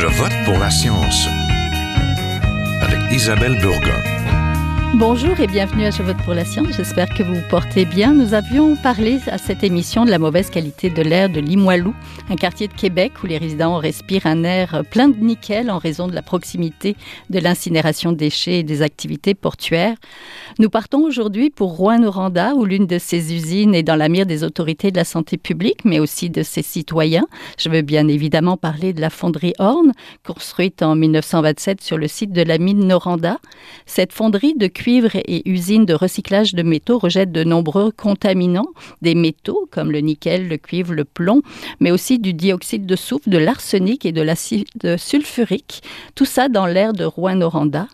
Je vote pour la science avec Isabelle Burgon. Bonjour et bienvenue à Je vote pour la science. J'espère que vous vous portez bien. Nous avions parlé à cette émission de la mauvaise qualité de l'air de Limoilou, un quartier de Québec où les résidents respirent un air plein de nickel en raison de la proximité de l'incinération de déchets et des activités portuaires. Nous partons aujourd'hui pour Rouen-Noranda où l'une de ces usines est dans la mire des autorités de la santé publique, mais aussi de ses citoyens. Je veux bien évidemment parler de la fonderie Horn, construite en 1927 sur le site de la mine Noranda. Cette fonderie de cuivre et usines de recyclage de métaux rejettent de nombreux contaminants, des métaux comme le nickel, le cuivre, le plomb, mais aussi du dioxyde de soufre, de l'arsenic et de l'acide sulfurique. Tout ça dans l'air de Rouen-Noranda.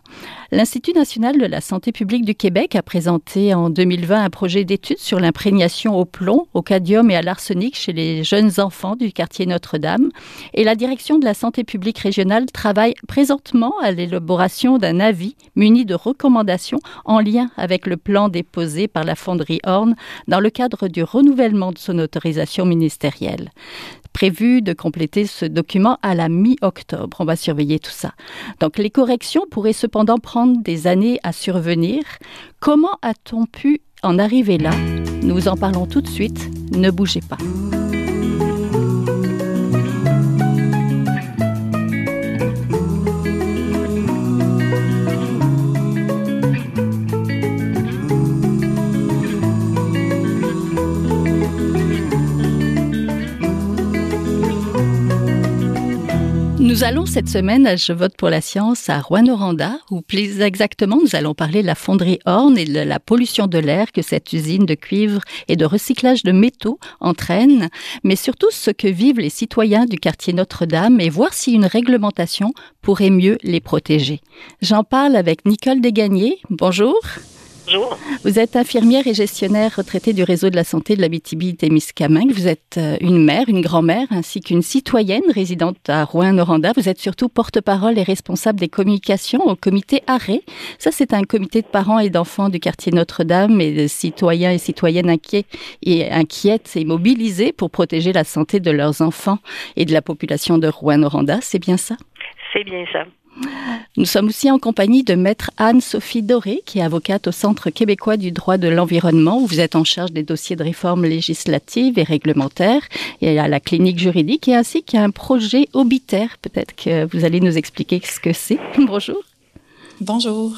L'Institut national de la santé publique du Québec a présenté en 2020 un projet d'étude sur l'imprégnation au plomb, au cadmium et à l'arsenic chez les jeunes enfants du quartier Notre-Dame. Et la direction de la santé publique régionale travaille présentement à l'élaboration d'un avis muni de recommandations en lien avec le plan déposé par la fonderie Horn dans le cadre du renouvellement de son autorisation ministérielle prévu de compléter ce document à la mi-octobre. On va surveiller tout ça. Donc les corrections pourraient cependant prendre des années à survenir. Comment a-t-on pu en arriver là? Nous en parlons tout de suite. Ne bougez pas. Nous allons cette semaine à Je vote pour la science à Rouen-Noranda, où plus exactement nous allons parler de la fonderie Horn et de la pollution de l'air que cette usine de cuivre et de recyclage de métaux entraîne, mais surtout ce que vivent les citoyens du quartier Notre-Dame et voir si une réglementation pourrait mieux les protéger. J'en parle avec Nicole Desgagnés. Bonjour. Bonjour. Vous êtes infirmière et gestionnaire retraitée du réseau de la santé de l'Abitibi-Témiscamingue. Vous êtes euh, une mère, une grand-mère, ainsi qu'une citoyenne résidente à Rouen-Noranda. Vous êtes surtout porte-parole et responsable des communications au comité Arrêt. Ça, c'est un comité de parents et d'enfants du quartier Notre-Dame et de citoyens et citoyennes inquiets et inquiètes et mobilisés pour protéger la santé de leurs enfants et de la population de Rouen-Noranda. C'est bien ça? C'est bien ça. Nous sommes aussi en compagnie de maître Anne-Sophie Doré, qui est avocate au Centre québécois du droit de l'environnement, où vous êtes en charge des dossiers de réforme législative et réglementaire, et à la clinique juridique, et ainsi qu'à un projet obitaire. Peut-être que vous allez nous expliquer ce que c'est. Bonjour. Bonjour.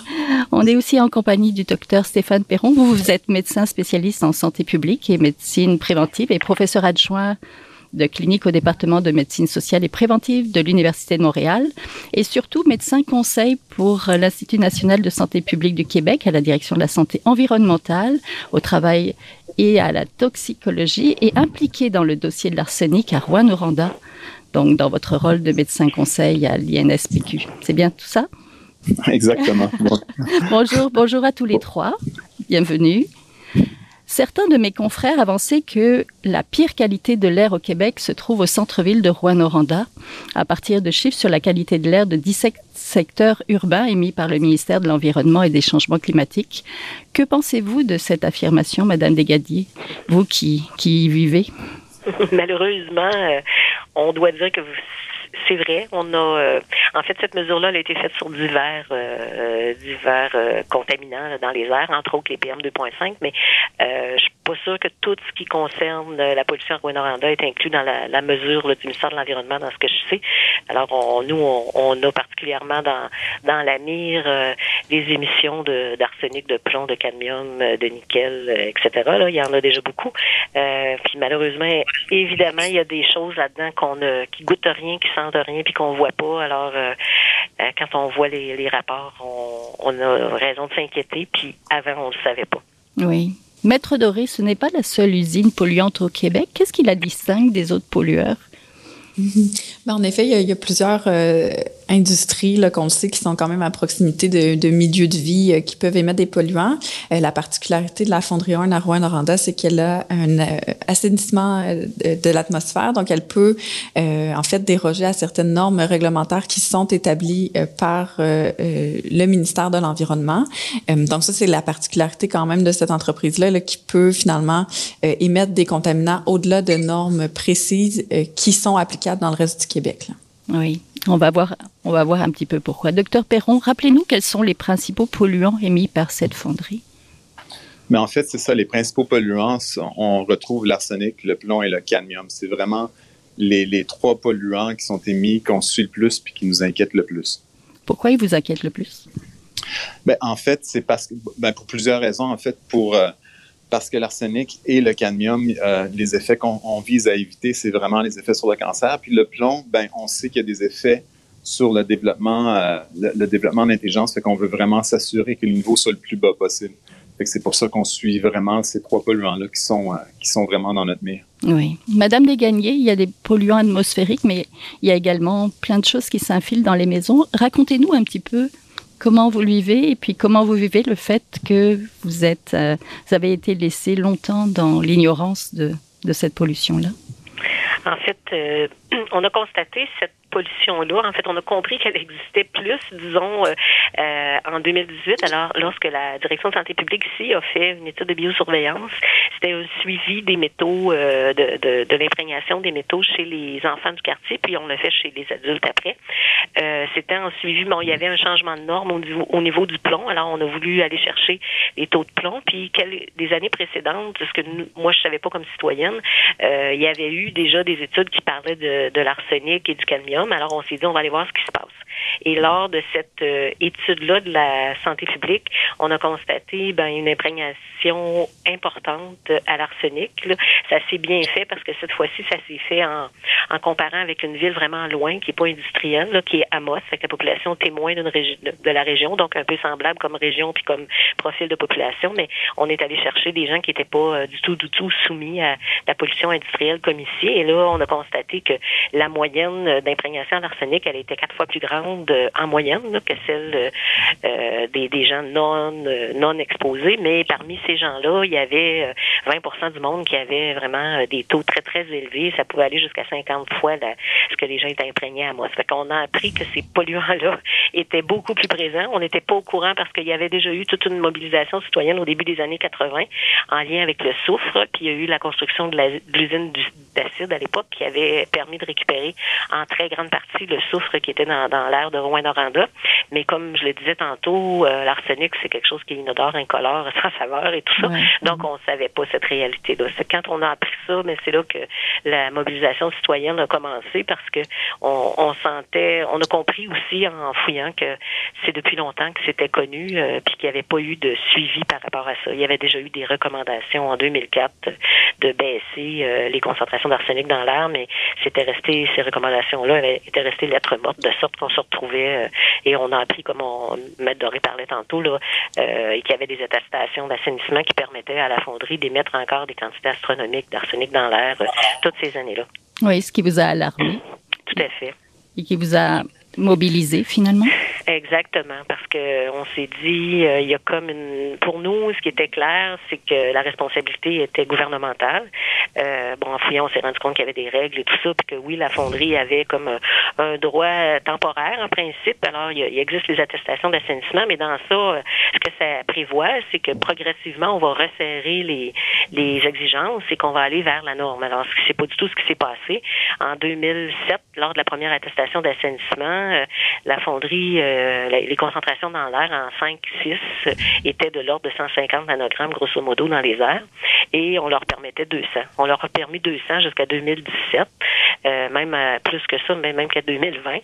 On est aussi en compagnie du docteur Stéphane Perron. Vous, vous êtes médecin spécialiste en santé publique et médecine préventive et professeur adjoint de clinique au département de médecine sociale et préventive de l'Université de Montréal et surtout médecin conseil pour l'Institut national de santé publique du Québec à la direction de la santé environnementale, au travail et à la toxicologie et impliqué dans le dossier de l'arsenic à Rouen-Noranda, donc dans votre rôle de médecin conseil à l'INSPQ. C'est bien tout ça? Exactement. bonjour, bonjour à tous les trois. Bienvenue. Certains de mes confrères avançaient que la pire qualité de l'air au Québec se trouve au centre-ville de Rouen-Noranda, à partir de chiffres sur la qualité de l'air de 17 secteurs urbains émis par le ministère de l'Environnement et des Changements climatiques. Que pensez-vous de cette affirmation, Madame Desgadier, vous qui, qui y vivez? Malheureusement, euh, on doit dire que c'est vrai. On a, euh, en fait, cette mesure-là a été faite sur divers, euh, divers euh, contaminants dans les airs, entre autres les PM 2.5. Mais euh, je pas sûre que tout ce qui concerne la pollution à Rwanda est inclus dans la, mesure du ministère de l'environnement, dans ce que je sais. Alors, on, nous, on, a particulièrement dans la mire les émissions d'arsenic, de plomb, de cadmium, de nickel, etc. Là, il y en a déjà beaucoup. puis malheureusement, évidemment, il y a des choses là-dedans qu'on ne, qui goûtent rien, qui sentent rien puis qu'on voit pas. Alors, euh, euh, quand on voit les, rapports, on, a raison de s'inquiéter. Puis avant, on le savait pas. Oui. Maître Doré, ce n'est pas la seule usine polluante au Québec. Qu'est-ce qui la distingue des autres pollueurs? Ben, en effet, il y a, plusieurs euh, industries qu'on le sait qui sont quand même à proximité de, de milieux de vie euh, qui peuvent émettre des polluants. Euh, la particularité de la fonderie Horn à Rouen-Noranda, c'est qu'elle a un euh, assainissement euh, de, l'atmosphère, donc elle peut en fait déroger à certaines normes réglementaires qui sont établies par le ministère de l'Environnement. donc ça, c'est la particularité quand même de cette entreprise-là là, qui peut finalement émettre des contaminants au-delà de normes précises qui sont applicables dans le reste du Québec. Là. Oui. On va voir, on va voir un petit peu pourquoi. Docteur Perron, rappelez-nous quels sont les principaux polluants émis par cette fonderie. Mais en fait, c'est ça, les principaux polluants, on retrouve l'arsenic, le plomb et le cadmium. C'est vraiment les, trois polluants qui sont émis, qu'on suit le plus puis qui nous inquiètent le plus. Pourquoi ils vous inquiètent le plus? Ben, en fait, c'est parce que, ben, pour plusieurs raisons. En fait, pour, euh, parce que l'arsenic et le cadmium, euh, les effets qu'on vise à éviter, c'est vraiment les effets sur le cancer. Puis le plomb, ben, on sait qu'il y a des effets sur le développement, euh, le, développement d'intelligence, fait qu'on veut vraiment s'assurer que le niveau soit le plus bas possible. c'est pour ça qu'on suit vraiment ces trois polluants-là qui sont, euh, qui sont vraiment dans notre mire. Oui. Madame Desgagnés, il y a des polluants atmosphériques, mais il y a également plein de choses qui s'infilent dans les maisons. Racontez-nous un petit peu comment vous le vivez et puis comment vous vivez le fait que vous, êtes, euh, vous avez été laissé longtemps dans l'ignorance de, de cette pollution-là? En fait, euh, on a constaté cette pollution-là. En fait, on a compris qu'elle existait plus, disons, euh, euh, en 2018. Alors, lorsque la direction de santé publique ici a fait une étude de biosurveillance, c'était un suivi des métaux, euh, de, de, de l'imprégnation des métaux chez les enfants du quartier, puis on l'a fait chez les adultes après. Euh, c'était un suivi, bon, il y avait un changement de norme au niveau, au niveau du plomb. Alors, on a voulu aller chercher les taux de plomb. Puis, des années précédentes, ce que moi, je savais pas comme citoyenne, euh, il y avait eu déjà des études qui parlaient de, de l'arsenic et du cadmium. Alors, on s'est dit, on va aller voir ce qui se passe. Et lors de cette euh, étude-là de la santé publique, on a constaté ben, une imprégnation importante à l'arsenic. Ça s'est bien fait parce que cette fois-ci, ça s'est fait en, comparant avec une ville vraiment loin, qui n'est pas industrielle, qui est Amos, avec la population témoin de la région, donc un peu semblable comme région puis comme profil de population, mais on est allé chercher des gens qui n'étaient pas euh, du tout, du tout soumis à la pollution industrielle comme ici. Et là, on a constaté que la moyenne d'imprégnation à l'arsenic, elle était quatre fois plus grande en moyenne que celle euh, des, des, gens non non exposés, mais parmi ces gens-là, il y avait 20% euh, du monde qui avait vraiment euh, des taux très très élevés. Ça pouvait aller jusqu'à 50 fois ce que les gens étaient imprégnés à moi. Ça fait qu'on a appris que ces polluants-là étaient beaucoup plus présents. On n'était pas au courant parce qu'il y avait déjà eu toute une mobilisation citoyenne au début des années 80 en lien avec le soufre. Puis il y a eu la construction de l'usine d'acide à l'époque qui avait permis de récupérer en très grande partie le soufre qui était dans, dans l'air de Rouen-Noranda. Mais comme je le disais tantôt, euh, l'arsenic, c'est quelque chose qui est inodore, incolore, sans saveur et tout ça. Donc, on savait pas cette réalité-là. C'est quand on a appris ça, mais c'est là que la mobilisation citoyenne a commencé parce que on, on sentait, on a compris aussi en fouillant que c'est depuis longtemps que c'était connu, euh, puis qu'il n'y avait pas eu de suivi par rapport à ça. Il y avait déjà eu des recommandations en 2004 de baisser euh, les concentrations d'arsenic dans l'air, mais c'était resté, ces recommandations-là étaient restées lettres mortes, de sorte qu'on se retrouvait, euh, et on a appris, comme on, Maître Doré parlait tantôt, là, euh, qu'il y avait des attestations d'assainissement qui permettaient à la fonderie d'émettre encore des quantités astronomiques d'arsenic dans l'air toutes ces années-là. Oui, ce qui vous a alarmé. Tout à fait. Et qui vous a mobilisé finalement? Exactement, parce que on s'est dit, euh, il y a comme une, pour nous, ce qui était clair, c'est que la responsabilité était gouvernementale. Euh, bon, en fouillant, on s'est rendu compte qu'il y avait des règles et tout ça, puis que oui, la fonderie avait comme un, droit temporaire en principe. Alors, il, il existe les attestations d'assainissement, mais dans ça, euh, ce que ça prévoit, c'est que progressivement, on va resserrer les, les exigences et qu'on va aller vers la norme. Alors, c'est pas du tout ce qui s'est passé. En 2007, lors de la première attestation d'assainissement, euh, la fonderie, euh, les concentrations dans l'air en 5-6 étaient de l'ordre de 150 nanogrammes, grosso modo, dans les airs, et on leur permettait 200. On leur a permis 200 jusqu'à 2017, euh, même plus que ça, même, même qu'à 2020.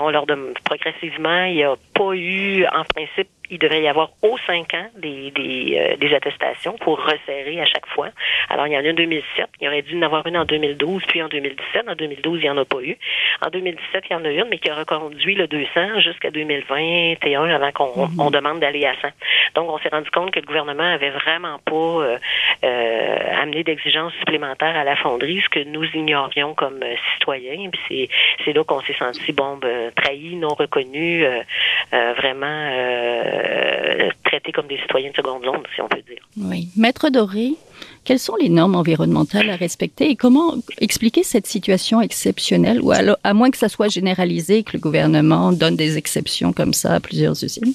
on leur donne progressivement, il n'y a pas eu, en principe, il devrait y avoir aux cinq ans des, des, euh, des, attestations pour resserrer à chaque fois. Alors, il y en a une en 2007, il y aurait dû en avoir une en 2012, puis en 2017. En 2012, il n'y en a pas eu. En 2017, il y en a une, mais qui a reconduit le 200 jusqu'à 2021 avant qu'on mhm. on demande d'aller à 100. Donc, on s'est rendu compte que le gouvernement avait vraiment pas euh, euh, amené d'exigences supplémentaires à la fonderie, ce que nous ignorions comme euh, citoyens. Puis c'est là qu'on s'est senti, bon, ben, trahi, non reconnu, vraiment euh, traités comme des citoyens de seconde zone, si on peut dire. Oui. Maître Doré, quelles sont les normes environnementales à respecter et comment expliquer cette situation exceptionnelle, ou alors, à moins que ça soit généralisé, que le gouvernement donne des exceptions comme ça à plusieurs usines?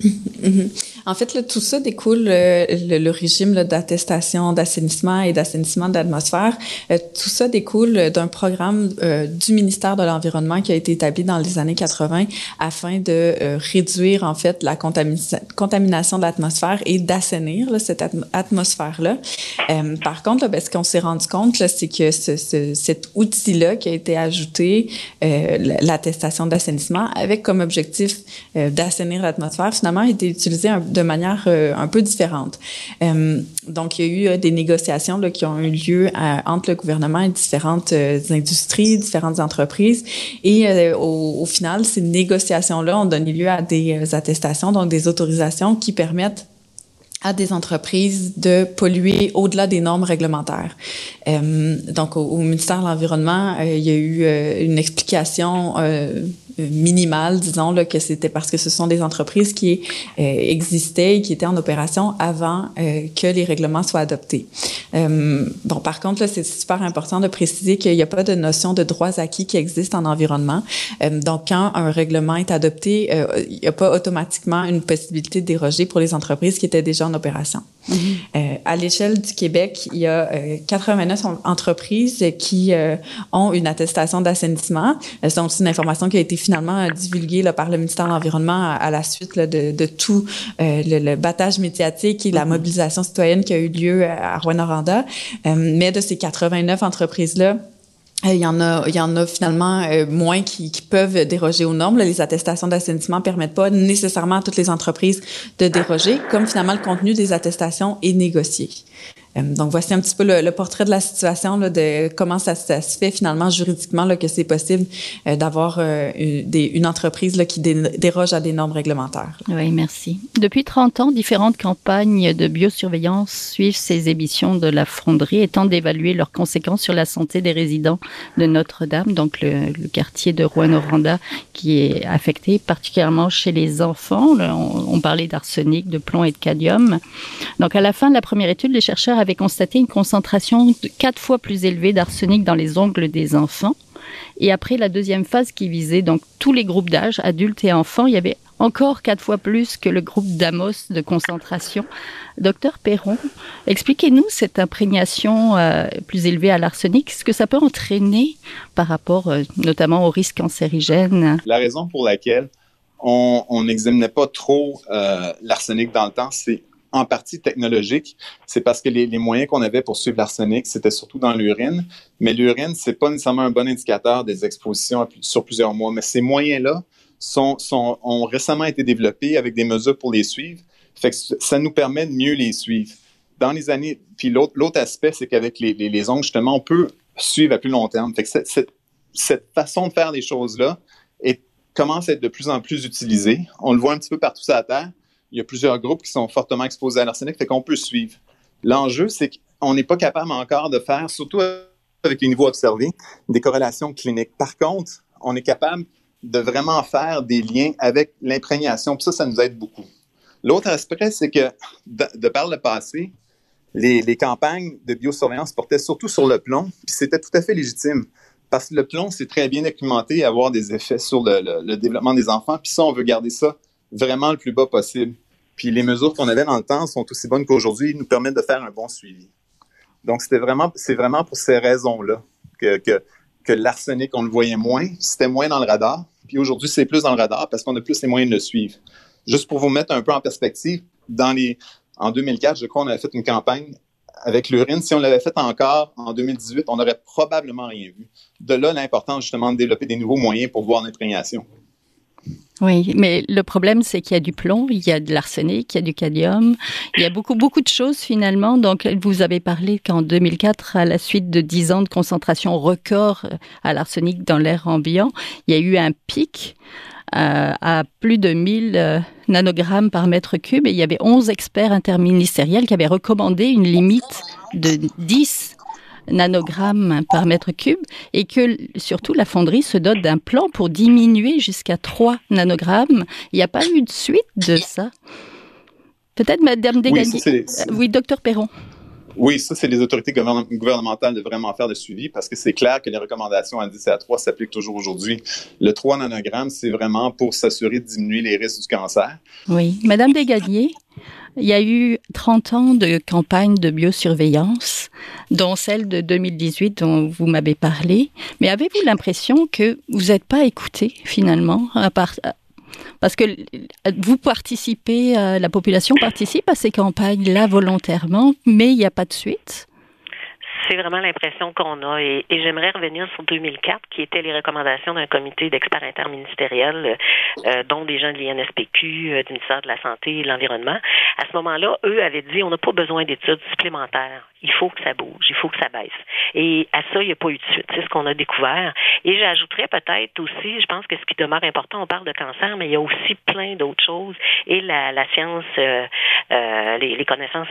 En fait, là, tout ça découle euh, le, régime d'attestation d'assainissement et d'assainissement de l'atmosphère. Euh, tout ça découle d'un programme euh, du ministère de l'Environnement qui a été établi dans les années 80 afin de réduire en fait la contamination de l'atmosphère et d'assainir cette atmosphère-là. par contre, là, ben, ce qu'on s'est rendu compte, c'est que ce, ce, cet outil-là qui a été ajouté, l'attestation d'assainissement, avec comme objectif d'assainir l'atmosphère, finalement, a été utilisé un, de manière euh, un peu différente. Euh, donc, il y a eu euh, des négociations qui ont eu lieu entre le gouvernement et différentes industries, différentes entreprises. Et au, final, ces négociations-là ont donné lieu à des attestations, donc des autorisations qui permettent à des entreprises de polluer au-delà des normes réglementaires. Donc, au, ministère de l'Environnement, il y a eu une explication minimale, disons, là, que c'était parce que ce sont des entreprises qui euh, existaient et qui étaient en opération avant euh, que les règlements soient adoptés. Euh, bon, par contre, c'est super important de préciser qu'il n'y a pas de notion de droits acquis qui existe en environnement. Euh, donc, quand un règlement est adopté, euh, il n'y a pas automatiquement une possibilité de déroger pour les entreprises qui étaient déjà en opération. Mm-hmm. Euh, à l'échelle du Québec, il y a 89 entreprises qui ont une attestation d'assainissement. C'est aussi une information qui a été finalement divulguée là, par le ministère de l'Environnement à, la suite là, de, de, tout le, le, battage médiatique et la mm-hmm. mobilisation citoyenne qui a eu lieu à Rouen-Noranda euh, mais de ces 89 entreprises-là, euh, il y en a, il y en a finalement euh, moins qui, qui, peuvent déroger aux normes. les attestations d'assainissement permettent pas nécessairement à toutes les entreprises de déroger, comme finalement le contenu des attestations est négocié. Euh, donc, voici un petit peu le, portrait de la situation, là, de comment ça, ça, se fait finalement juridiquement là, que c'est possible euh, d'avoir euh, une, entreprise là, qui déroge à des normes réglementaires. Oui, merci. Depuis 30 ans, différentes campagnes de biosurveillance suivent ces émissions de la fonderie et tentent d'évaluer leurs conséquences sur la santé des résidents de Notre-Dame, donc le, quartier de Rouen-Noranda qui est affecté particulièrement chez les enfants. on, on parlait d'arsenic, de plomb et de cadmium. Donc, à la fin de la première étude, les chercheurs avait constaté une concentration quatre fois plus élevée d'arsenic dans les ongles des enfants. Et après la deuxième phase qui visait donc tous les groupes d'âge, adultes et enfants, il y avait encore quatre fois plus que le groupe d'Amos de concentration. Docteur Perron, expliquez-nous cette imprégnation euh, plus élevée à l'arsenic, ce que ça peut entraîner par rapport euh, notamment au risque cancérigène? La raison pour laquelle on n'examinait pas trop euh, l'arsenic dans le temps, c'est en partie technologique. C'est parce que les, moyens qu'on avait pour suivre l'arsenic, c'était surtout dans l'urine. Mais l'urine, c'est pas nécessairement un bon indicateur des expositions sur plusieurs mois. Mais ces moyens-là sont, sont, ont récemment été développés avec des mesures pour les suivre. Fait que ça nous permet de mieux les suivre. Dans les années, puis l'autre aspect, c'est qu'avec les, les, les, ongles, justement, on peut suivre à plus long terme. Fait que cette, cette, cette façon de faire les choses-là commence à être de plus en plus utilisée. On le voit un petit peu partout sur la Terre il y a plusieurs groupes qui sont fortement exposés à l'arsenic, fait qu'on peut suivre. L'enjeu, c'est qu'on n'est pas capable encore de faire, surtout avec les niveaux observés, des corrélations cliniques. Par contre, on est capable de vraiment faire des liens avec l'imprégnation, puis ça, ça nous aide beaucoup. L'autre aspect, c'est que de, par le passé, les, campagnes de biosurveillance portaient surtout sur le plomb, puis c'était tout à fait légitime. Parce que le plomb, c'est très bien documenté et avoir des effets sur le développement des enfants, puis ça, on veut garder ça vraiment le plus bas possible. Puis les mesures qu'on avait dans le temps sont aussi bonnes qu'aujourd'hui, ils nous permettent de faire un bon suivi. Donc c'était vraiment, c'est vraiment pour ces raisons-là que, l'arsenic, on le voyait moins, c'était moins dans le radar. Puis aujourd'hui, c'est plus dans le radar parce qu'on a plus les moyens de le suivre. Juste pour vous mettre un peu en perspective, en 2004, je crois, on avait fait une campagne avec l'urine. Si on l'avait fait encore en 2018, on n'aurait probablement rien vu. De là l'importance justement de développer des nouveaux moyens pour voir l'imprégnation. Oui, mais le problème, c'est qu'il y a du plomb, il y a de l'arsenic, il y a du cadmium, il y a beaucoup, beaucoup de choses finalement. Donc, vous avez parlé qu'en 2004, à la suite de 10 ans de concentration record à l'arsenic dans l'air ambiant, il y a eu un pic euh, à plus de 1000 euh, nanogrammes par mètre cube et il y avait 11 experts interministériels qui avaient recommandé une limite de 10 nanogrammes par mètre cube et que surtout la fonderie se dote d'un plan pour diminuer jusqu'à 3 nanogrammes. Il n'y a pas eu de suite de ça. Peut-être Madame Degani. Oui, oui, docteur Perron. Oui, ça, c'est les autorités gouvernementales de vraiment faire le suivi parce que c'est clair que les recommandations à 10 et à 3 s'appliquent toujours aujourd'hui. Le 3 nanogrammes, c'est vraiment pour s'assurer de diminuer les risques du cancer. Oui. Madame Desgaliers, il y a eu 30 ans de campagne de biosurveillance, dont celle de 2018 dont vous m'avez parlé. Mais avez-vous l'impression que vous n'êtes pas écouté finalement, parce que vous participez, euh, la population participe à ces campagnes-là volontairement, mais il n'y a pas de suite? C'est vraiment l'impression qu'on a. Et, j'aimerais revenir sur 2004, qui étaient les recommandations d'un comité d'experts interministériels, euh, dont des gens de l'INSPQ, euh, du ministère de la Santé et de l'Environnement. À ce moment-là, eux avaient dit on n'a pas besoin d'études supplémentaires. Il faut que ça bouge, il faut que ça baisse. Et à ça, il n'y a pas eu de suite. C'est ce qu'on a découvert. Et j'ajouterais peut-être aussi, je pense que ce qui demeure important, on parle de cancer, mais il y a aussi plein d'autres choses. Et la, science, euh, euh les, les, connaissances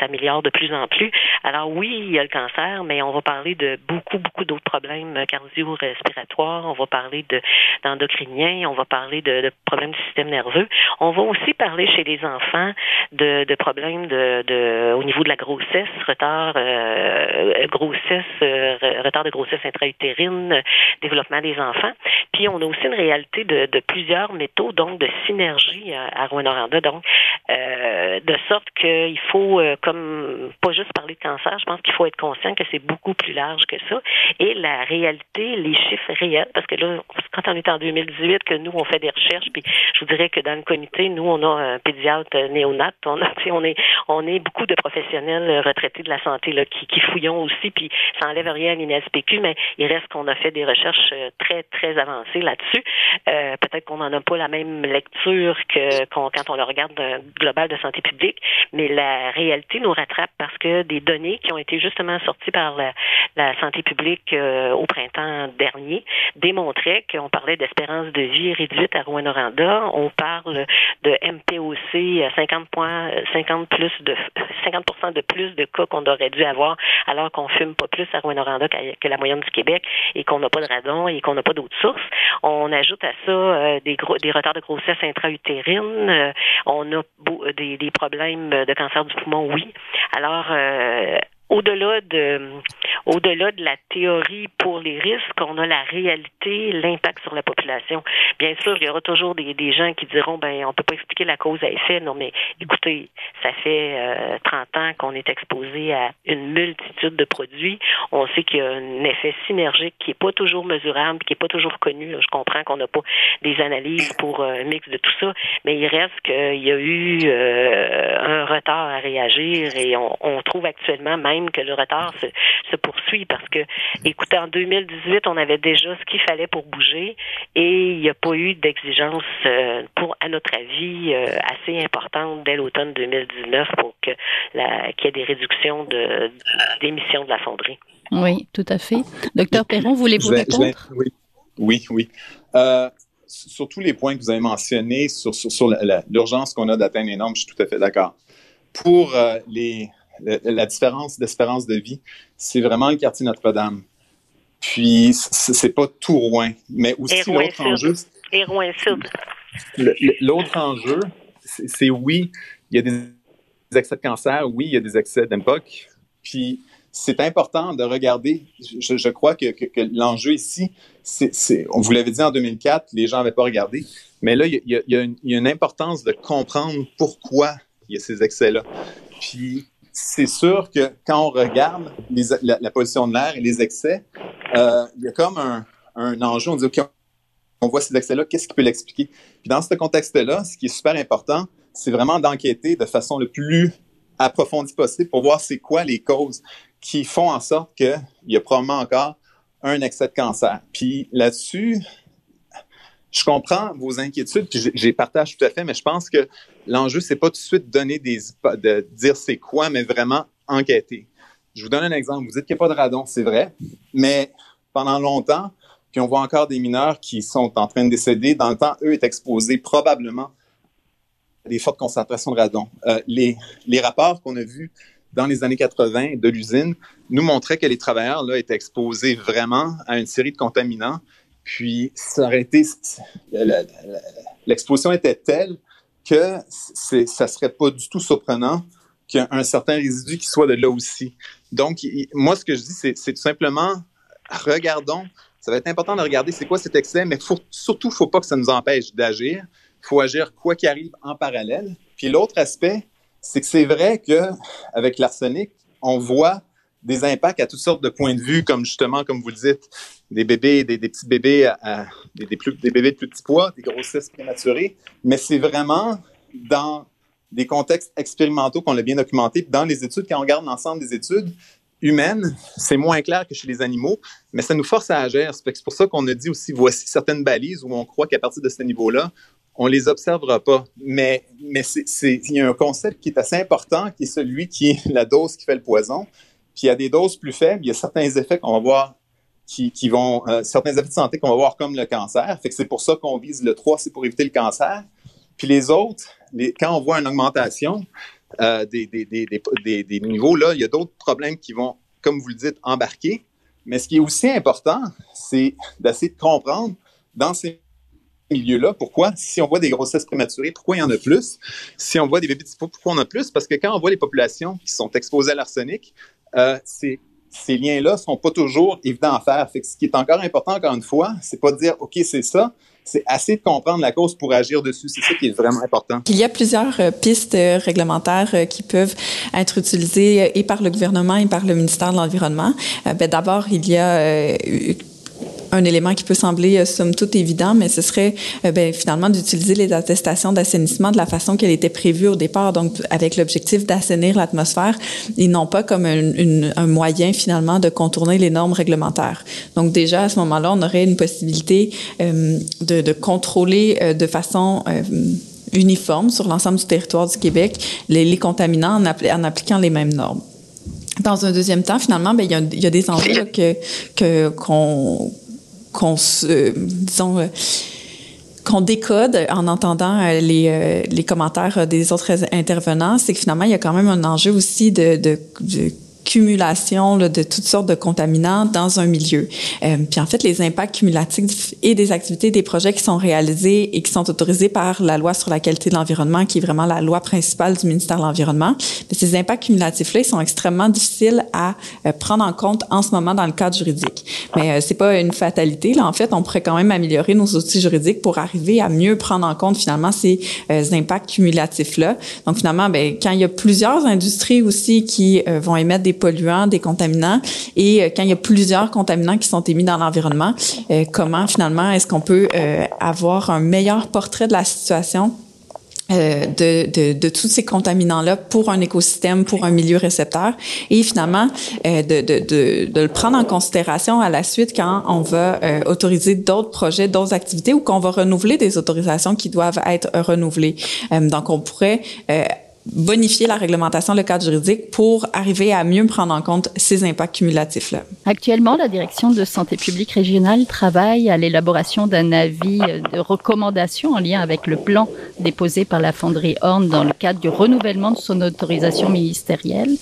s'améliorent de plus en plus. Alors oui, il y a le cancer, mais on va parler de beaucoup, beaucoup d'autres problèmes cardio-respiratoires. On va parler de, d'endocriniens, on va parler de, problèmes du système nerveux. On va aussi parler chez les enfants de, problèmes au niveau de la grossesse, retard, euh, grossesse, euh, retard de grossesse intra-utérine, développement des enfants. Puis on a aussi une réalité de, plusieurs métaux, donc de synergie à, Rwanda. Donc, euh, de sorte qu'il faut, comme pas juste parler de cancer, je pense qu'il faut être conscient que c'est beaucoup plus large que ça. Et la réalité, les chiffres réels, parce que là, quand on est en 2018, que nous, on fait des recherches, puis je vous dirais que dans le comité, nous, on a un pédiatre néonat, on, a, on, est, on est beaucoup de professionnels retraités de la santé là, qui, qui fouillons aussi, puis ça enlève rien à l'INSPQ, mais il reste qu'on a fait des recherches euh, très, très avancées là-dessus. Euh, peut-être qu'on n'en a pas la même lecture que quand on le regarde d'un global de santé publique, mais la réalité nous rattrape parce que des données qui ont été justement sorties par la, santé publique euh, au printemps dernier démontraient qu'on parlait d'espérance de vie réduite à Rouen-Noranda. On parle de MPOC 50 points, 50 plus de 50 de plus de cas qu'on aurait dû avoir alors qu'on fume pas plus à Rouen-Noranda que la moyenne du Québec et qu'on n'a pas de radon et qu'on n'a pas d'autres sources. On ajoute à ça euh, des, gros, des retards de grossesse intra-utérine. Euh, on a des, problèmes de cancer du poumon, oui. Alors, au-delà de au-delà de la théorie pour les risques, on a la réalité, l'impact sur la population. Bien sûr, il y aura toujours des, gens qui diront ben on peut pas expliquer la cause à effet. Non, mais écoutez, ça fait euh, 30 ans qu'on est exposé à une multitude de produits. On sait qu'il y a un effet synergique qui est pas toujours mesurable, qui est pas toujours connu. Je comprends qu'on n'a pas des analyses pour un mix de tout ça, mais il reste qu'il y a eu euh, un retard à réagir et on, on trouve actuellement même que le retard se, poursuit parce que, écoutez, en 2018, on avait déjà ce qu'il fallait pour bouger et il n'y a pas eu d'exigence euh, pour, à notre avis, euh, assez importante dès l'automne 2019 pour que qu'il y ait des réductions de, d'émissions de la fonderie. Oui, tout à fait. Docteur Perron, voulez-vous répondre? oui, oui, oui. Euh, sur tous les points que vous avez mentionnés, sur, sur, l'urgence qu'on a d'atteindre les normes, je suis tout à fait d'accord. Pour les, la différence d'espérance de vie, c'est vraiment le quartier Notre-Dame. Puis, c'est pas tout Rouen, mais aussi l'autre enjeu. Et Rouen-Sud. L'autre enjeu, c'est oui, il y a des excès de cancer, oui, il y a des excès d'MPOC. Puis, c'est important de regarder. Je, crois que, l'enjeu ici, c'est, on vous l'avait dit en 2004, les gens n'avaient pas regardé, mais là, il y, y a une importance de comprendre pourquoi il y a ces excès-là. Puis, c'est sûr que quand on regarde la, position de l'air et les excès, euh, il y a comme un, enjeu. On dit, OK, on voit ces excès-là, qu'est-ce qui peut l'expliquer? Puis dans ce contexte-là, ce qui est super important, c'est vraiment d'enquêter de façon le plus approfondie possible pour voir c'est quoi les causes qui font en sorte qu'il y a probablement encore un excès de cancer. Puis là-dessus, je comprends vos inquiétudes, puis j'ai partage tout à fait, mais je pense que l'enjeu, c'est pas tout de suite donner des, de dire c'est quoi, mais vraiment enquêter. Je vous donne un exemple. Vous dites qu'il n'y a pas de radon, c'est vrai, mais pendant longtemps, puis on voit encore des mineurs qui sont en train de décéder. Dans le temps, eux étaient exposés probablement à des fortes concentrations de radon. Euh, les, les rapports qu'on a vus dans les années 80 de l'usine nous montraient que les travailleurs là étaient exposés vraiment à une série de contaminants puis, ça aurait été, l'exposition était telle que ça serait pas du tout surprenant qu'il y a un certain résidu qui soit de là aussi. Donc, moi, ce que je dis, c'est tout simplement, regardons, ça va être important de regarder c'est quoi cet excès, mais surtout, il ne faut pas que ça nous empêche d'agir. Il faut agir quoi qu'il arrive en parallèle. Puis l'autre aspect, c'est que c'est vrai qu'avec l'arsenic, on voit des impacts à toutes sortes de points de vue, comme justement, comme vous le dites, des bébés, des, petits bébés, des, bébés de plus petit poids, des grossesses prématurées. Mais c'est vraiment dans des contextes expérimentaux qu'on l'a bien documenté. Dans les études, quand on regarde l'ensemble des études humaines, c'est moins clair que chez les animaux, mais ça nous force à agir. C'est pour ça qu'on a dit aussi, voici certaines balises où on croit qu'à partir de ce niveau-là, on les observera pas. Mais, mais il y a un concept qui est assez important, qui est celui qui est la dose qui fait le poison. Puis il y a des doses plus faibles, il y a certains effets qu'on va voir qui, qui vont, euh, certains effets de santé qu'on va voir comme le cancer. Fait que c'est pour ça qu'on vise le 3, c'est pour éviter le cancer. Puis les autres, les, quand on voit une augmentation euh, des, des, des, des, niveaux, là, il y a d'autres problèmes qui vont, comme vous le dites, embarquer. Mais ce qui est aussi important, c'est d'essayer de comprendre dans ces milieu-là. Pourquoi? Si on voit des grossesses prématurées, pourquoi il y en a plus? Si on voit des bébés pourquoi on en a plus? Parce que quand on voit les populations qui sont exposées à l'arsenic, euh, ces liens-là sont pas toujours évidents à faire. Ce qui est encore important, encore une fois, c'est pas de dire, OK, c'est ça, c'est assez de comprendre la cause pour agir dessus. C'est ça qui est vraiment important. Il y a plusieurs euh, pistes euh, réglementaires qui peuvent être utilisées et par le gouvernement et par le ministère de l'Environnement. Ben, D'abord, il y a un élément qui peut sembler euh, somme toute évident, mais ce serait euh, ben, finalement d'utiliser les attestations d'assainissement de la façon qu'elle était prévue au départ, donc avec l'objectif d'assainir l'atmosphère et non pas comme un, un, moyen finalement de contourner les normes réglementaires. Donc déjà à ce moment-là, on aurait une possibilité euh, de, de, contrôler euh, de façon uniforme sur l'ensemble du territoire du Québec les, les contaminants en, en appliquant les mêmes normes. Dans un deuxième temps, finalement, il, y a, il y a des enjeux que qu'on qu'on se, disons, euh, qu'on décode en entendant euh, les, euh, les commentaires des autres intervenants, c'est que finalement, il y a quand même un enjeu aussi de, cumulation de toutes sortes de contaminants dans un milieu. Euh, puis en fait, les impacts cumulatifs et des activités, des projets qui sont réalisés et qui sont autorisés par la loi sur la qualité de l'environnement, qui est vraiment la loi principale du ministère de l'Environnement, ces impacts cumulatifs-là, ils sont extrêmement difficiles à euh, prendre en compte en ce moment dans le cadre juridique. Mais euh, c'est pas une fatalité. Là, en fait, on pourrait quand même améliorer nos outils juridiques pour arriver à mieux prendre en compte finalement ces euh, impacts cumulatifs-là. Donc finalement, ben, quand il y a plusieurs industries aussi qui vont émettre des polluants, des contaminants. Et euh, quand il y a plusieurs contaminants qui sont émis dans l'environnement, euh, comment finalement est-ce qu'on peut euh, avoir un meilleur portrait de la situation de, de, tous ces contaminants-là pour un écosystème, pour un milieu récepteur, et finalement de, de, de, le prendre en considération à la suite quand on va autoriser d'autres projets, d'autres activités ou qu'on va renouveler des autorisations qui doivent être renouvelées. donc, on pourrait bonifier la réglementation, le cadre juridique pour arriver à mieux prendre en compte ces impacts cumulatifs-là. Actuellement, la direction de santé publique régionale travaille à l'élaboration d'un avis de recommandation en lien avec le plan déposé par la fonderie Horn dans le cadre du renouvellement de son autorisation ministérielle.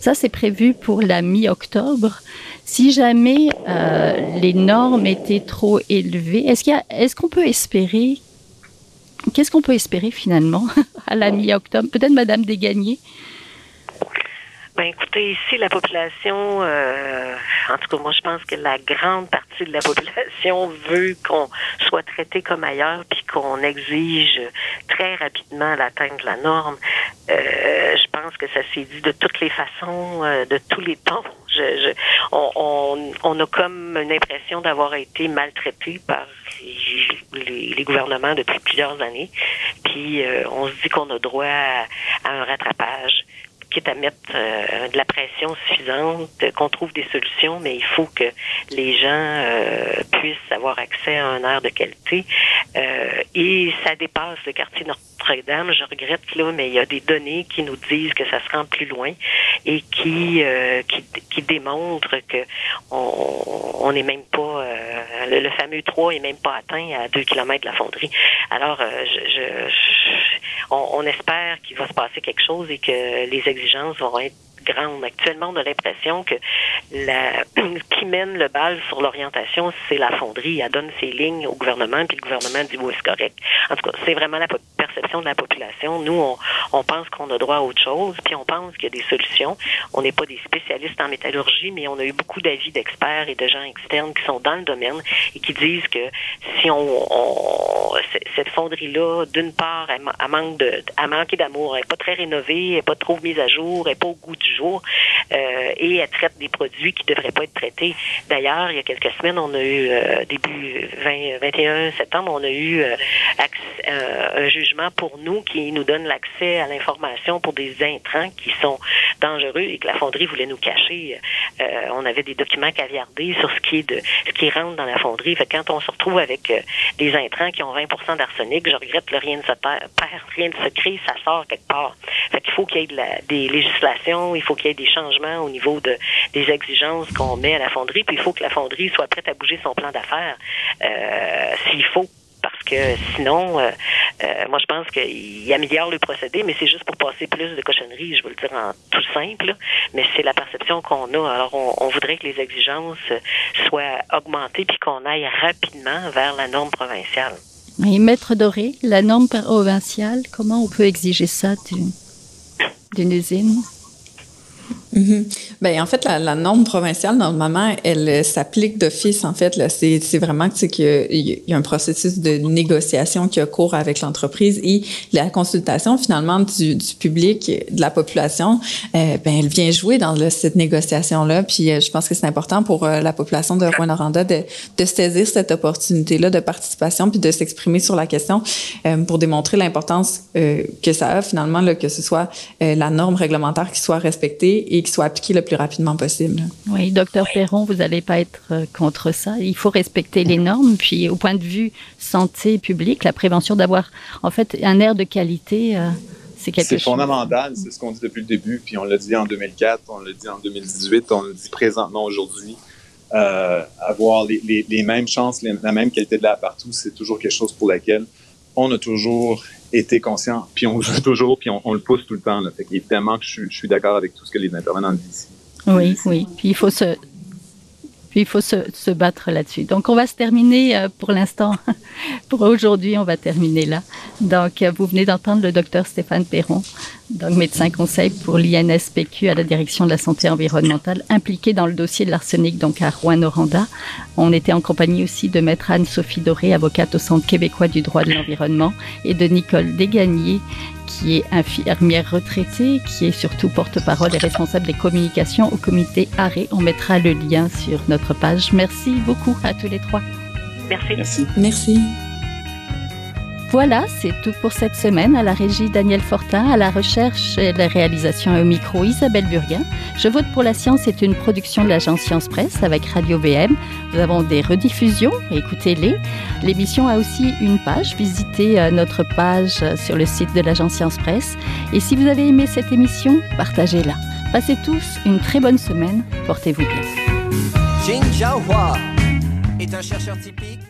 Ça, c'est prévu pour la mi-octobre. Si jamais euh, les normes étaient trop élevées, est-ce qu'on peut espérer Qu'est-ce qu'on peut espérer finalement à la mi-octobre? Peut-être Madame Desgagnés ben écoutez, ici la population, euh, en tout cas moi je pense que la grande partie de la population veut qu'on soit traité comme ailleurs, puis qu'on exige très rapidement l'atteinte de la norme. Euh, je pense que ça s'est dit de toutes les façons, euh, de tous les temps. Je, je, on, on, on, a comme une impression d'avoir été maltraité par les, gouvernements depuis plusieurs années. Puis euh, on se dit qu'on a droit à un rattrapage à mettre euh, de la pression suffisante, qu'on trouve des solutions, mais il faut que les gens euh, puissent avoir accès à un air de qualité. Euh, et ça dépasse le quartier Notre-Dame. Je regrette là, mais il y a des données qui nous disent que ça se rend plus loin et qui qui, qui, démontrent que on n'est même pas le, fameux 3 est même pas atteint à 2 km de la fonderie. Alors je, je, on, espère qu'il va se passer quelque chose et que les exigences vont être Actuellement, on a l'impression que qui mène le bal sur l'orientation, c'est la fonderie. Elle donne ses lignes au gouvernement, puis le gouvernement dit oui, c'est correct. En tout cas, c'est vraiment la perception de la population. Nous, on, on pense qu'on a droit à autre chose, puis on pense qu'il y a des solutions. On n'est pas des spécialistes en métallurgie, mais on a eu beaucoup d'avis d'experts et de gens externes qui sont dans le domaine et qui disent que si on, on cette fonderie-là, d'une part, elle, manque de, elle manqué d'amour, elle n'est pas très rénovée, elle n'est pas trop mise à jour, elle n'est pas au goût du euh, et elle traite des produits qui ne devraient pas être traités. D'ailleurs, il y a quelques semaines, on a eu, euh, début 20, 21 septembre, on a eu euh, euh, un jugement pour nous qui nous donne l'accès à l'information pour des intrants qui sont dangereux et que la fonderie voulait nous cacher. Euh, on avait des documents caviardés sur ce qui est de ce qui rentre dans la fonderie. Fait quand on se retrouve avec des intrants qui ont 20% d'arsenic, je regrette que rien ne se perd, rien ne se crée, ça sort quelque part. Fait qu'il faut qu'il y ait de la, des législations, faut qu'il y ait des changements au niveau de des exigences qu'on met à la fonderie, puis il faut que la fonderie soit prête à bouger son plan d'affaires euh, s'il faut parce que sinon, euh, euh, moi, je pense qu'il améliore le procédé, mais c'est juste pour passer plus de cochonneries, je veux le dire en tout simple, mais c'est la perception qu'on a. Alors, on, voudrait que les exigences soient augmentées puis qu'on aille rapidement vers la norme provinciale. Et maître Doré, la norme provinciale, comment on peut exiger ça d'une usine? Ben, en fait, la, la, norme provinciale, normalement, elle euh, s'applique d'office, en fait. C'est, vraiment qu'il y, a, un processus de négociation qui a cours avec l'entreprise et la consultation, finalement, du, du public, de la population, euh, ben, elle vient jouer dans le, cette négociation-là. Puis, euh, je pense que c'est important pour la population de Rwanda de, de saisir cette opportunité-là de participation puis de s'exprimer sur la question pour démontrer l'importance que ça a, finalement, là, que ce soit la norme réglementaire qui soit respectée et qui soit appliqué le plus rapidement possible. Oui, docteur Perron, vous n'allez pas être euh, contre ça. Il faut respecter les normes. Puis, au point de vue santé publique, la prévention d'avoir, en fait, un air de qualité. Euh, c'est quelque chose. C'est fondamental, c'est ce qu'on dit depuis le début, puis on l'a dit en 2004, on l'a dit en 2018, on le dit présentement aujourd'hui. Euh, avoir les, les, les, mêmes chances, la même qualité de l'air partout, c'est toujours quelque chose pour laquelle on a toujours été conscient, puis on veut toujours, puis on, le pousse tout le temps. Là. Fait évidemment que je, je suis d'accord avec tout ce que les intervenants disent. Oui, oui. Puis il faut se, il faut se, battre là-dessus. Donc on va se terminer euh, pour l'instant. pour aujourd'hui, on va terminer là. Donc euh, vous venez d'entendre le docteur Stéphane Perron, donc médecin conseil pour l'INSPQ à la direction de la santé environnementale, impliqué dans le dossier de l'arsenic donc à Rouen-Noranda. On était en compagnie aussi de maître Anne-Sophie Doré, avocate au Centre québécois du droit de l'environnement, et de Nicole Desgagnés, qui est infirmière retraitée, qui est surtout porte-parole et responsable des communications au comité ARRET. On mettra le lien sur notre page. Merci beaucoup à tous les trois. Merci. Merci. Merci. Voilà, c'est tout pour cette semaine. À la régie Daniel Fortin, à la recherche et la réalisation au micro Isabelle Burguin. Je vote pour la science est une production de l'agence Science Presse avec Radio VM. Nous avons des rediffusions, écoutez-les. L'émission a aussi une page. Visitez euh, notre page sur le site de l'agence Science Presse. Et si vous avez aimé cette émission, partagez-la. Passez tous une très bonne semaine. Portez-vous bien. Jin est un chercheur typique